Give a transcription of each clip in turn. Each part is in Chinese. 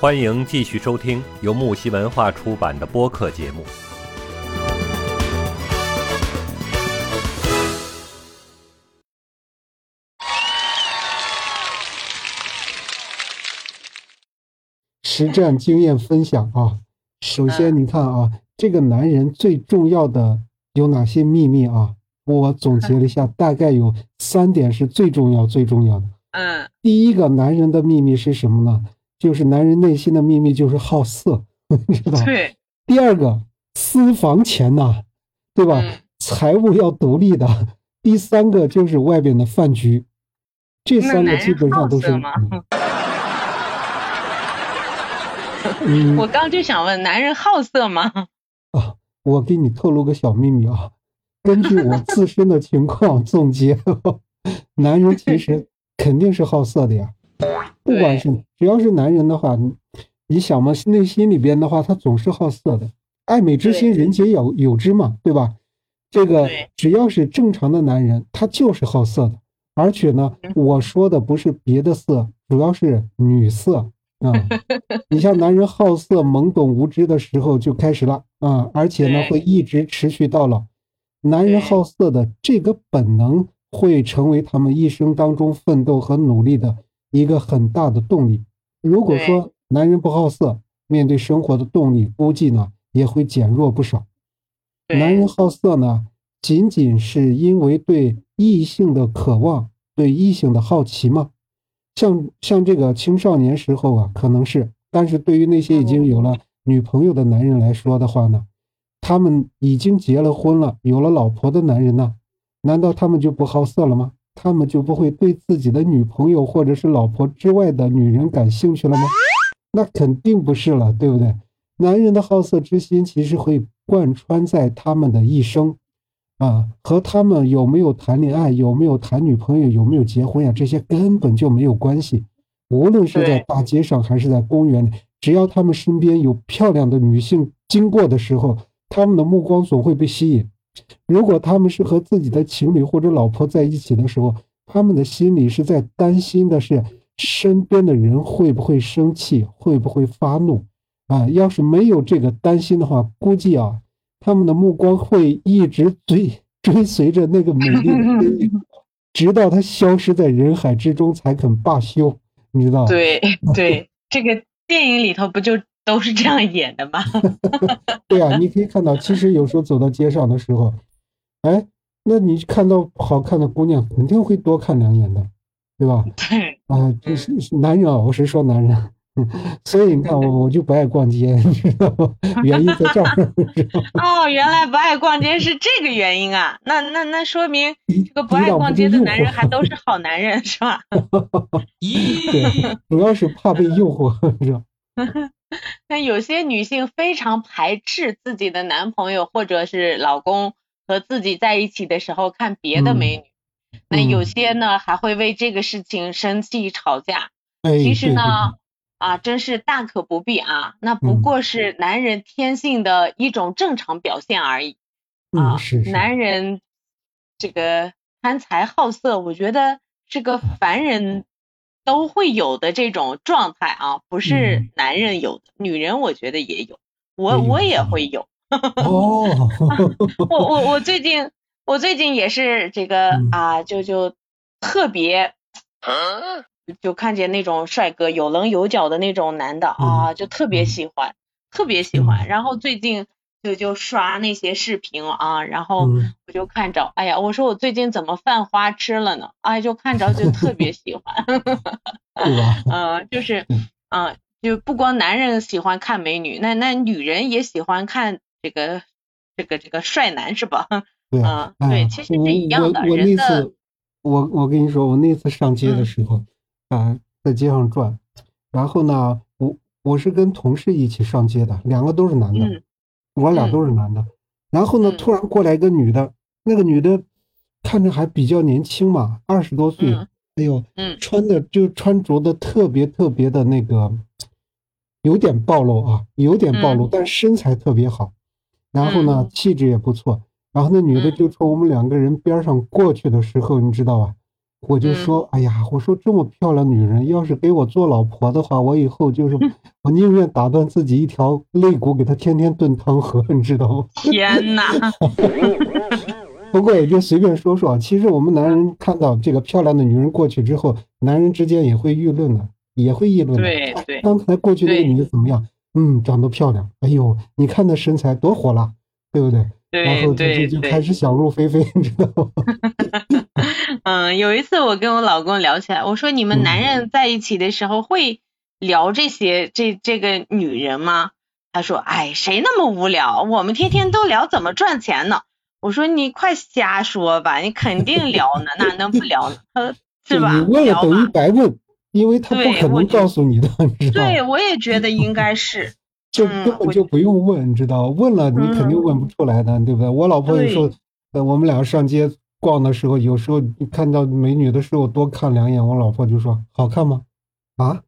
欢迎继续收听由木西文化出版的播客节目。实战经验分享啊，首先你看啊，这个男人最重要的有哪些秘密啊？我总结了一下，大概有三点是最重要、最重要的。嗯，第一个，男人的秘密是什么呢？就是男人内心的秘密就是好色，你知道吗？对，第二个，私房钱呐、对吧？嗯财务要独立的。第三个就是外边的饭局，这三个基本上都是。我刚就想问，男人好色吗？啊，我给你透露个小秘密啊，根据我自身的情况总结，男人其实肯定是好色的呀。不管是只要是男人的话，你你想嘛，内心里边的话，他总是好色的。爱美之心，人皆有有之嘛，对吧？这个只要是正常的男人，他就是好色的。而且呢，嗯我说的不是别的色，主要是女色啊。你像男人好色、懵懂无知的时候就开始了啊，而且呢会一直持续到老。男人好色的这个本能会成为他们一生当中奋斗和努力的一个很大的动力。如果说男人不好色，面对生活的动力估计呢也会减弱不少。男人好色呢，仅仅是因为对异性的渴望、对异性的好奇吗？像像这个青少年时候啊，可能是，但是对于那些已经有了女朋友的男人来说的话呢，他们已经结了婚了，有了老婆的男人呢，难道他们就不好色了吗？他们就不会对自己的女朋友或者是老婆之外的女人感兴趣了吗？那肯定不是了，对不对？男人的好色之心其实会贯穿在他们的一生，啊，和他们有没有谈恋爱、有没有谈女朋友、有没有结婚呀，这些根本就没有关系。无论是在大街上还是在公园里，只要他们身边有漂亮的女性经过的时候，他们的目光总会被吸引。如果他们是和自己的情侣或者老婆在一起的时候，他们的心里是在担心的是身边的人会不会生气，会不会发怒。啊，要是没有这个担心的话，估计啊，他们的目光会一直追追随着那个美丽的 身影，直到她消失在人海之中才肯罢休，你知道吧？对对，这个电影里头不就都是这样演的吗？对啊，你可以看到，其实有时候走到街上的时候，哎，那你看到好看的姑娘，肯定会多看两眼的，对吧？对，啊，这是是男人啊，我是说男人。所以你看，我我就不爱逛街，你知道吗？原因在这儿，哦，原来不爱逛街是这个原因啊！那那那说明这个不爱逛街的男人还都是好男人，是吧？对，主要是怕被诱惑，你知道。那有些女性非常排斥自己的男朋友或者是老公和自己在一起的时候看别的美女，那有嗯些呢还会为这个事情生气吵架。哎，其实呢，啊，真是大可不必啊，那不嗯过是男人天性的一种正常表现而已。啊嗯，是是，男人这个贪财好色，我觉得是个凡人都会有的这种状态啊，不是嗯男人有的，女人我觉得也有，我也有我也啊会有。哦，我我我最近我最近也是这个嗯啊，就就特别。就看见那种帅哥有棱有角的那种男的啊，就特别嗯喜欢，特别喜欢。嗯然后最近就就刷那些视频啊，然后嗯我就看着，哎呀，我说我最近怎么犯花痴了呢？哎，就看着就特别喜欢？嗯，就是嗯，嗯，就不光男人喜欢看美女，那那女人也喜欢看这个这个这个帅男是吧？对啊，嗯，对，哎其实是一样的，我那次，我我跟你说，我那次上街的嗯时候，啊，在街上转，然后呢，我我是跟同事一起上街的，两个都是男的，嗯我俩嗯都是男的。然后呢，嗯。突然过来一个女的，那个女的看着还比较年轻嘛，二十多岁，嗯。哎呦，嗯。穿的就穿着的特别特别的那个，有点暴露啊，有点暴露，嗯。但身材特别好，然后呢，嗯。气质也不错。然后那女的嗯。就从我们两个人边上过去的时候，你知道吧？我就说，哎呀，我说这么漂亮女人，要是给我做老婆的话，我以后就是我宁愿打断自己一条肋骨，给她天天炖汤喝，你知道吗？天哪！不过也就随便说说，其实我们男人看到这个漂亮的女人过去之后，男人之间也会议论的，也会议论的。对对。刚才过去那个女的怎么样？嗯，长得漂亮。哎呦，你看那身材多火辣，对不对？对。然后就就就开始想入非非，你知道吗？嗯，有一次我跟我老公聊起来，我说你们男人在一起的时候会聊这些这这个女人吗？他说，哎，谁那么无聊？我们天天都聊怎么赚钱呢。我说你快瞎说吧，你肯定聊呢，哪能不聊呢？是吧？你问了等于白问，因为他不可能告诉你的，你知道对，我也觉得应该是，就根本就不用问，你知道问了你肯定问不出来的，对不对？我老婆有时候，呃，我们俩上街逛的时候，有时候看到美女的时候多看两眼，我老婆就说好看吗？啊？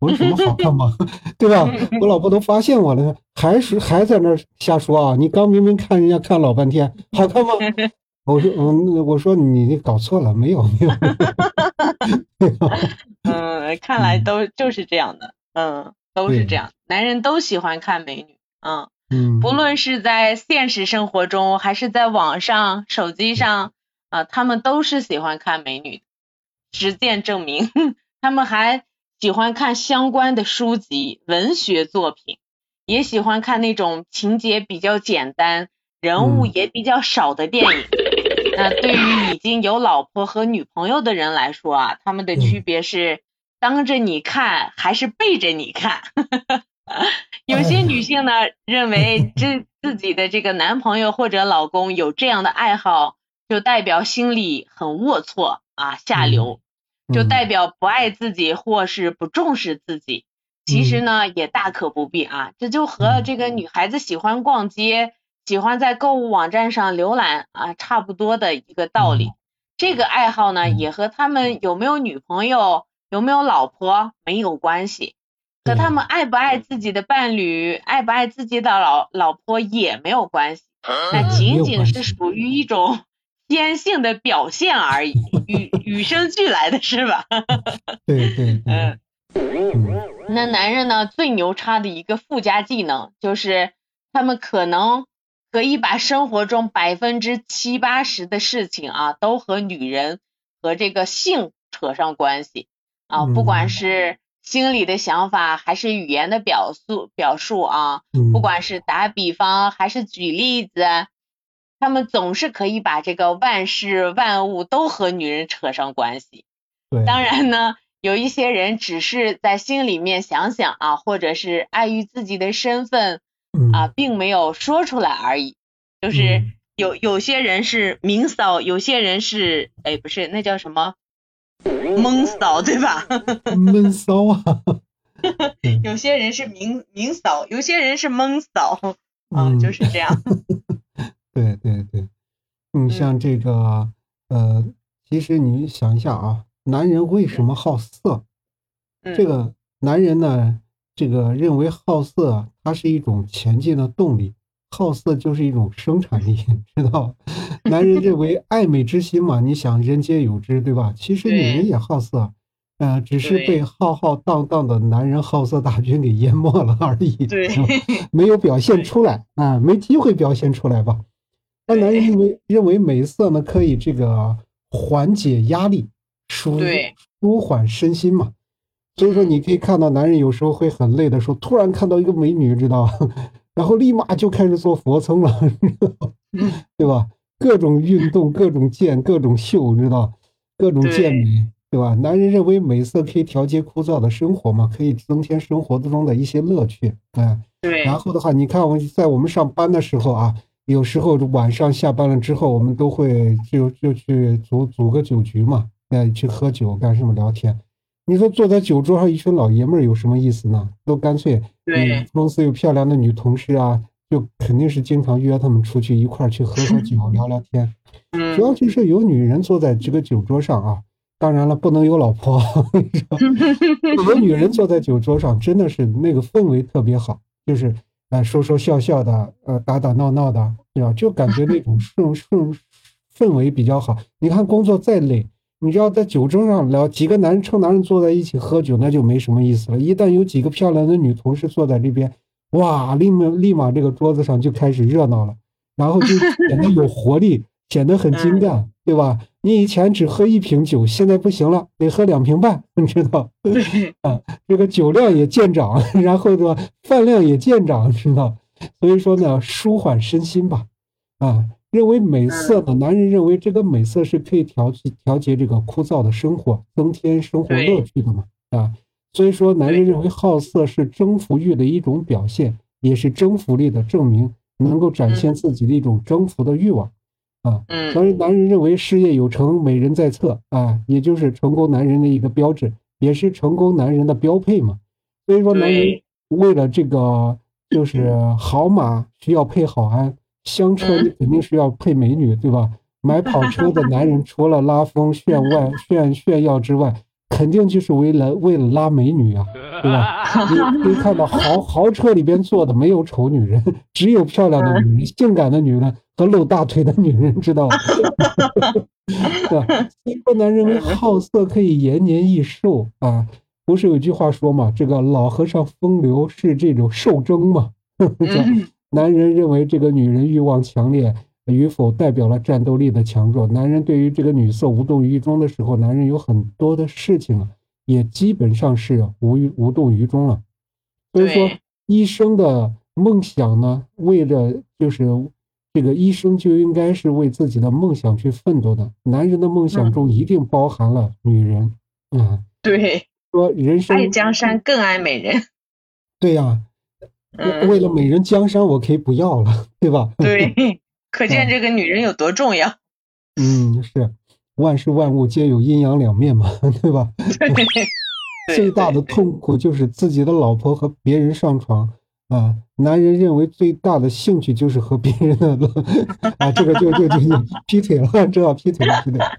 我说什么好看吗？对吧？我老婆都发现我了，还是还在那瞎说啊！你刚明明看人家看老半天，好看吗？我说嗯，我说你搞错了，没有没有。嗯，看来都就是这样的，嗯，都是这样，男人都喜欢看美女，嗯嗯，不论是在现实生活中还是在网上、手机上啊，他们都是喜欢看美女。实践证明，他们还。喜欢看相关的书籍、文学作品，也喜欢看那种情节比较简单、人物也比较少的电影。那对于已经有老婆和女朋友的人来说啊，他们的区别是当着你看还是背着你看。有些女性呢认为，这自己的这个男朋友或者老公有这样的爱好，就代表心里很龌龊啊，下流。就代表不爱自己或是不重视自己，其实呢也大可不必啊，这就和这个女孩子喜欢逛街、喜欢在购物网站上浏览啊差不多的一个道理。这个爱好呢也和他们有没有女朋友、有没有老婆没有关系，和他们。爱不爱自己的伴侣、爱不爱自己的老老婆也没有关系，那仅仅是属于一种。天性的表现而已，与与生俱来的是吧？对对，嗯。那男人呢？最牛叉的一个附加技能就是，他们可能可以把生活中百分之七八十的事情啊，都和女人和这个性扯上关系啊，不管是心里的想法，还是语言的表述表述啊，不管是打比方还是举例子。他们总是可以把这个万事万物都和女人扯上关系。对，当然呢，有一些人只是在心里面想想啊，或者是碍于自己的身份啊，并没有说出来而已。就是有有些人是明骚，有些人是哎，不是那叫什么闷骚，对吧？闷骚啊。有些人是明明骚，有些人是 闷骚啊，就是这样。对对对，你像这个，呃，其实你想一下啊，男人为什么好色？这个男人呢，这个认为好色，它是一种前进的动力，好色就是一种生产力，知道？男人认为 爱美之心嘛，你想人皆有之，对吧？其实女人也好色，嗯，只是被浩浩荡荡的男人好色大军给淹没了而已，对，没有表现出来啊，没机会表现出来吧。那男人认为认为美色呢可以这个缓解压力，舒舒缓身心嘛。所以说你可以看到男人有时候会很累的时候，突然看到一个美女，知道？然后立马就开始做俯卧撑了，对吧？各种运动，各种健，各种秀，知道？各种健美，对吧？男人认为美色可以调节枯燥的生活嘛，可以增添生活中的一些乐趣，哎。对。然后的话，你看我在我们上班的时候啊。有时候晚上下班了之后，我们都会就就去组组个酒局嘛，那，去喝酒干什么聊天？你说坐在酒桌上一群老爷们儿有什么意思呢？都干脆，对，公司有漂亮的女同事啊，就肯定是经常约他们出去一块儿去喝喝酒 聊聊天。主要就是有女人坐在这个酒桌上啊，当然了，不能有老婆。有女人坐在酒桌上，真的是那个氛围特别好，就是。啊，说说笑笑的，呃，打打闹闹的，对吧？就感觉那种 氛氛氛围比较好。你看，工作再累，你只要在酒桌上聊，几个男人臭男人坐在一起喝酒，那就没什么意思了。一旦有几个漂亮的女同事坐在这边，哇，立马立马这个桌子上就开始热闹了，然后就显得有活力，显得很精干，对吧？你以前只喝一瓶酒，现在不行了，得喝两瓶半，你知道？啊，这个酒量也见长，然后呢，饭量也见长，知道？所以说呢，舒缓身心吧，啊。认为美色的男人认为这个美色是可以调调节这个枯燥的生活，增添生活乐趣的嘛啊，所以说男人认为好色是征服欲的一种表现，也是征服力的证明，能够展现自己的一种征服的欲望啊。所以男人认为事业有成，美人在侧啊，也就是成功男人的一个标志，也是成功男人的标配嘛。所以说男人为了这个就是好马需要配好鞍。香车你肯定是要配美女，对吧？买跑车的男人除了拉风炫外 炫炫耀之外，肯定就是为了为了拉美女啊，对吧？你可以看到豪豪车里边坐的没有丑女人，只有漂亮的女人、性感的女人和露大腿的女人，知道吧？对吧？一个男人为好色可以延年益寿啊，不是有句话说嘛？这个老和尚风流是这种寿征嘛？男人认为这个女人欲望强烈与否代表了战斗力的强弱。男人对于这个女色无动于衷的时候，男人有很多的事情啊，也基本上是无无动于衷了。所以说，医生的梦想呢，为了就是这个医生就应该是为自己的梦想去奋斗的。男人的梦想中一定包含了女人嗯。对，说人生爱江山更爱美人。对呀。为了美人江山，我可以不要了，对吧？对，可见这个女人有多重要。嗯，是，万事万物皆有阴阳两面嘛，对吧？最大的痛苦就是自己的老婆和别人上床啊。男人认为最大的兴趣就是和别人的 啊，这个就就就劈腿了，知道劈腿了，劈腿啊。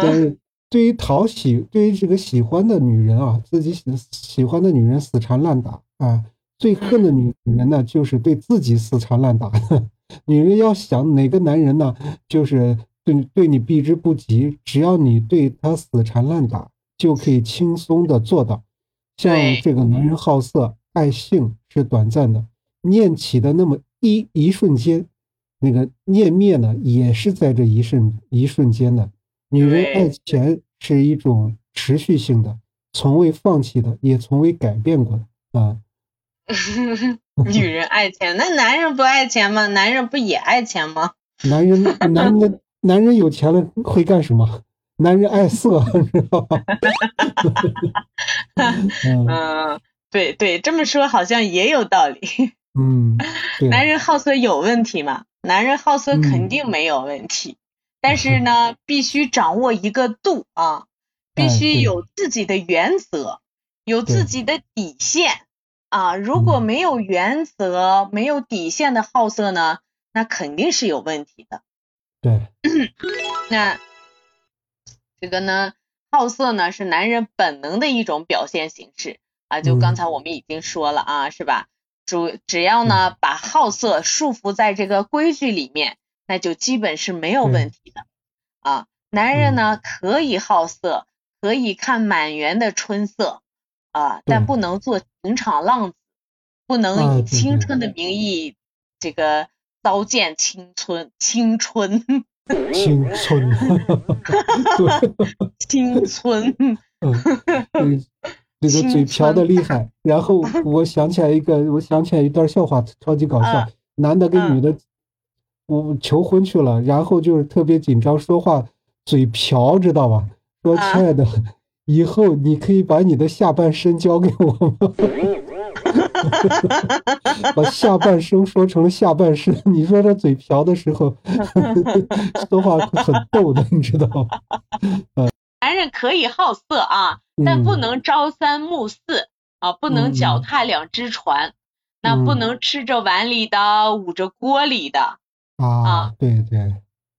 但是对于讨喜，对于这个喜欢的女人啊，自己喜喜欢的女人死缠烂打啊。最恨的女人呢，就是对自己死缠烂打的。女人要想哪个男人呢，就是对对你避之不及，只要你对他死缠烂打，就可以轻松的做到。像这个男人好色爱性是短暂的，念起的那么一一瞬间，那个念灭呢，也是在这一瞬一瞬间的。女人爱钱是一种持续性的，从未放弃的，也从未改变过的啊。女人爱钱，那男人不爱钱吗？男人不也爱钱吗？男人，男人，男人有钱了会干什么？男人爱色，知道吧？嗯，对对，这么说好像也有道理。嗯，男人好色有问题吗？男人好色肯定没有问题，但是呢，必须掌握一个度啊，必须有自己的原则，有自己的底线。啊，如果没有原则、没有底线的好色呢，那肯定是有问题的。对，那这个呢，好色呢是男人本能的一种表现形式啊。就刚才我们已经说了啊，是吧？主只要呢把好色束缚在这个规矩里面，那就基本是没有问题的啊。男人呢可以好色，可以看满园的春色。啊，但不能做情场浪子，不能以青春的名义这个糟践青春，青春，青春，青春，嗯，这个 嘴瓢的厉害。然后 我想起来一个，我想起来一段笑话，超级搞笑。男的跟女的，我求婚去了，然后就是特别紧张，说话嘴瓢，知道吧？说亲爱的。以后你可以把你的下半身交给我吗？把下半生说成了下半身，你说他嘴瓢的时候 说话很逗的，你知道吗？男人可以好色啊，但不能朝三暮四啊，不能脚踏两只船，那不能吃着碗里的捂着锅里的啊。对对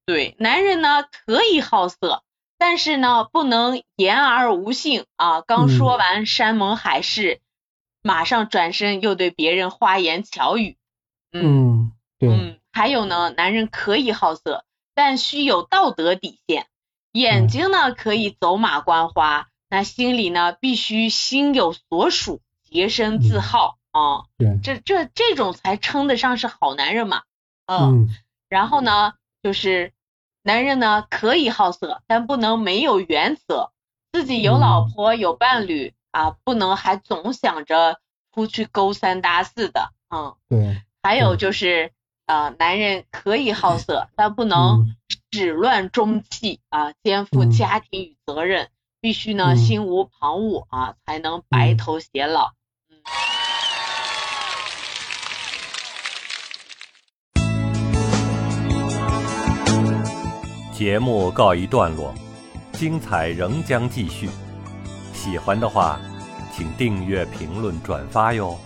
对，男人呢可以好色。但是呢，不能言而无信啊！刚说完山盟海誓，马上转身又对别人花言巧语。嗯，对。嗯，还有呢，男人可以好色，但需有道德底线，眼睛呢可以走马观花，那心里呢必须心有所属，洁身自好啊。对，这这这种才称得上是好男人嘛。嗯。然后呢，就是男人呢可以好色，但不能没有原则。自己有老婆有伴侣啊，不能还总想着出去勾三搭四的。嗯。对。还有就是。呃，男人可以好色，但不能始乱终弃啊，肩负家庭与责任，必须呢心无旁骛啊，才能白头偕老。嗯节目告一段落，精彩仍将继续。喜欢的话，请订阅、评论、转发哟。